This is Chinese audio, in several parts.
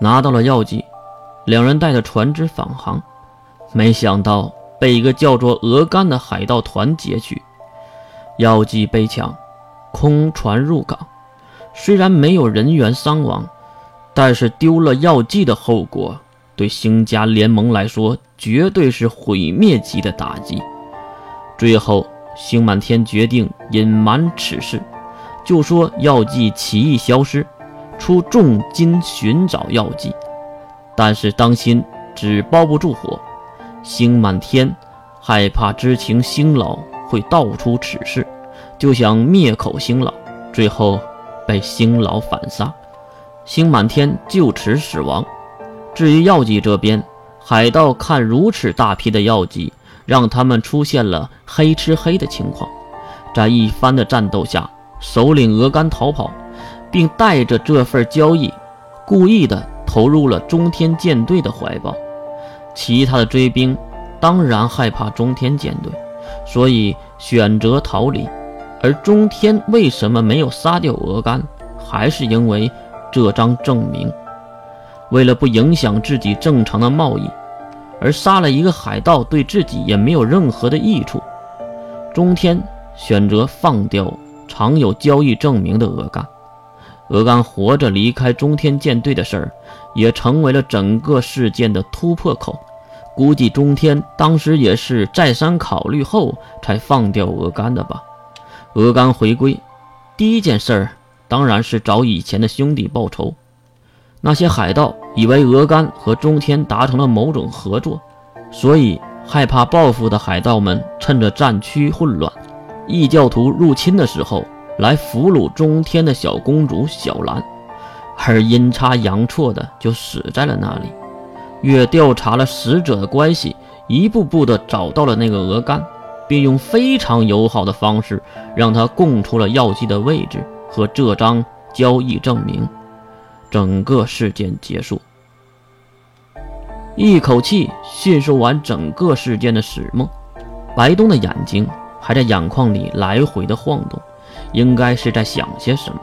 拿到了药剂，两人带着船只返航，没想到被一个叫做鹅肝的海盗团劫取，药剂被抢，空船入港。虽然没有人员伤亡，但是丢了药剂的后果，对星家联盟来说绝对是毁灭级的打击。最后，星满天决定隐瞒此事，就说药剂奇异消失。出重金寻找药剂，但是当心纸包不住火。星满天害怕知情星老会道出此事，就想灭口星老，最后被星老反杀，星满天就此死亡。至于药剂这边，海盗看如此大批的药剂，让他们出现了黑吃黑的情况，在一番的战斗下，首领鹅肝逃跑。并带着这份交易，故意的投入了中天舰队的怀抱。其他的追兵当然害怕中天舰队，所以选择逃离。而中天为什么没有杀掉鹅肝，还是因为这张证明。为了不影响自己正常的贸易，而杀了一个海盗，对自己也没有任何的益处。中天选择放掉常有交易证明的鹅肝。鹅肝活着离开中天舰队的事儿，也成为了整个事件的突破口。估计中天当时也是再三考虑后才放掉鹅肝的吧。鹅肝回归，第一件事儿当然是找以前的兄弟报仇。那些海盗以为鹅肝和中天达成了某种合作，所以害怕报复的海盗们趁着战区混乱，异教徒入侵的时候。来俘虏中天的小公主小兰，而阴差阳错的就死在了那里。月调查了死者的关系，一步步的找到了那个鹅肝，并用非常友好的方式让他供出了药剂的位置和这张交易证明。整个事件结束，一口气叙述完整个事件的始末。白东的眼睛还在眼眶里来回的晃动。应该是在想些什么？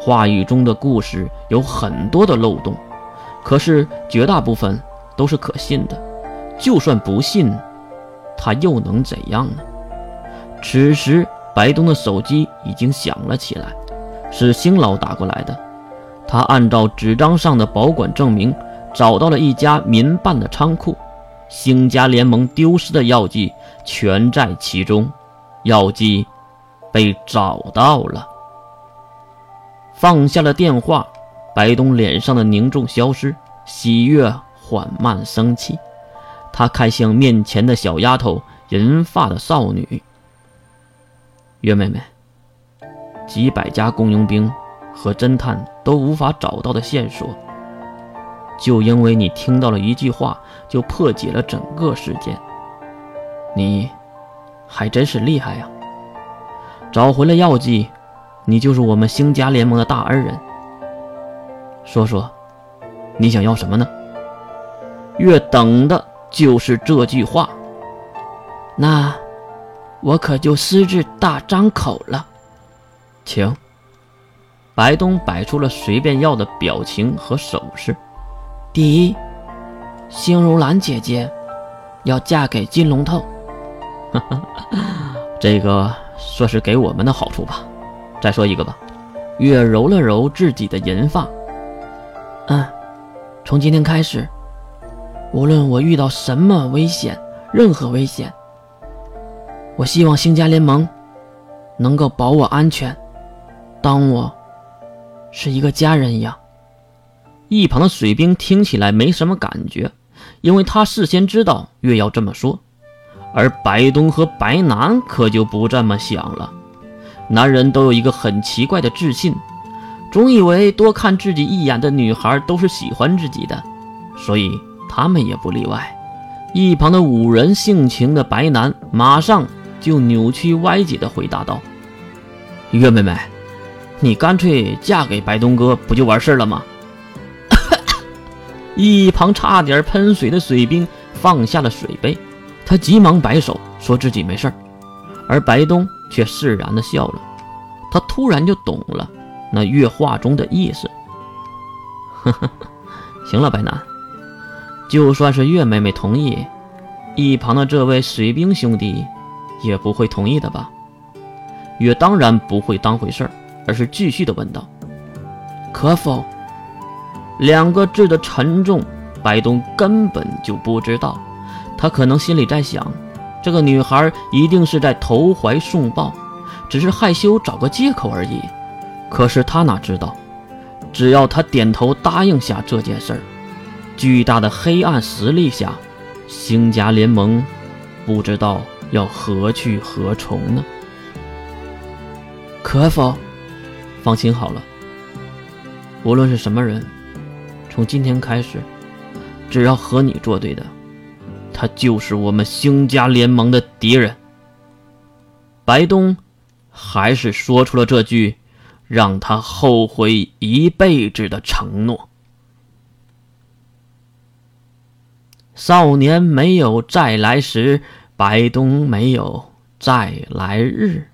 话语中的故事有很多的漏洞，可是绝大部分都是可信的。就算不信，他又能怎样呢？此时，白东的手机已经响了起来，是星老打过来的。他按照纸张上的保管证明，找到了一家民办的仓库，星家联盟丢失的药剂全在其中，药剂。被找到了，放下了电话，白东脸上的凝重消失，喜悦缓慢升起。他看向面前的小丫头，银发的少女。月妹妹，几百家雇佣兵和侦探都无法找到的线索，就因为你听到了一句话，就破解了整个事件。你，还真是厉害呀！找回了药剂，你就是我们星家联盟的大恩人。说说，你想要什么呢？月等的就是这句话。那，我可就私自大张口了。请。白东摆出了随便要的表情和手势。第一，星如兰姐姐要嫁给金龙头。这个。算是给我们的好处吧。再说一个吧。月揉了揉自己的银发。嗯，从今天开始，无论我遇到什么危险，任何危险，我希望星家联盟能够保我安全，当我是一个家人一样。一旁的水兵听起来没什么感觉，因为他事先知道月要这么说。而白东和白南可就不这么想了。男人都有一个很奇怪的自信，总以为多看自己一眼的女孩都是喜欢自己的，所以他们也不例外。一旁的五人性情的白南马上就扭曲歪解的回答道：“月妹妹，你干脆嫁给白东哥不就完事了吗？” 一旁差点喷水的水兵放下了水杯。他急忙摆手，说自己没事儿，而白东却释然的笑了。他突然就懂了那月话中的意思。呵呵，行了，白楠，就算是岳妹妹同意，一旁的这位水兵兄弟也不会同意的吧？岳当然不会当回事儿，而是继续的问道：“可否？”两个字的沉重，白东根本就不知道。他可能心里在想，这个女孩一定是在投怀送抱，只是害羞找个借口而已。可是他哪知道，只要他点头答应下这件事儿，巨大的黑暗实力下，星家联盟不知道要何去何从呢？可否？放心好了，无论是什么人。从今天开始，只要和你作对的，他就是我们星家联盟的敌人。白东还是说出了这句让他后悔一辈子的承诺。少年没有再来时，白东没有再来日。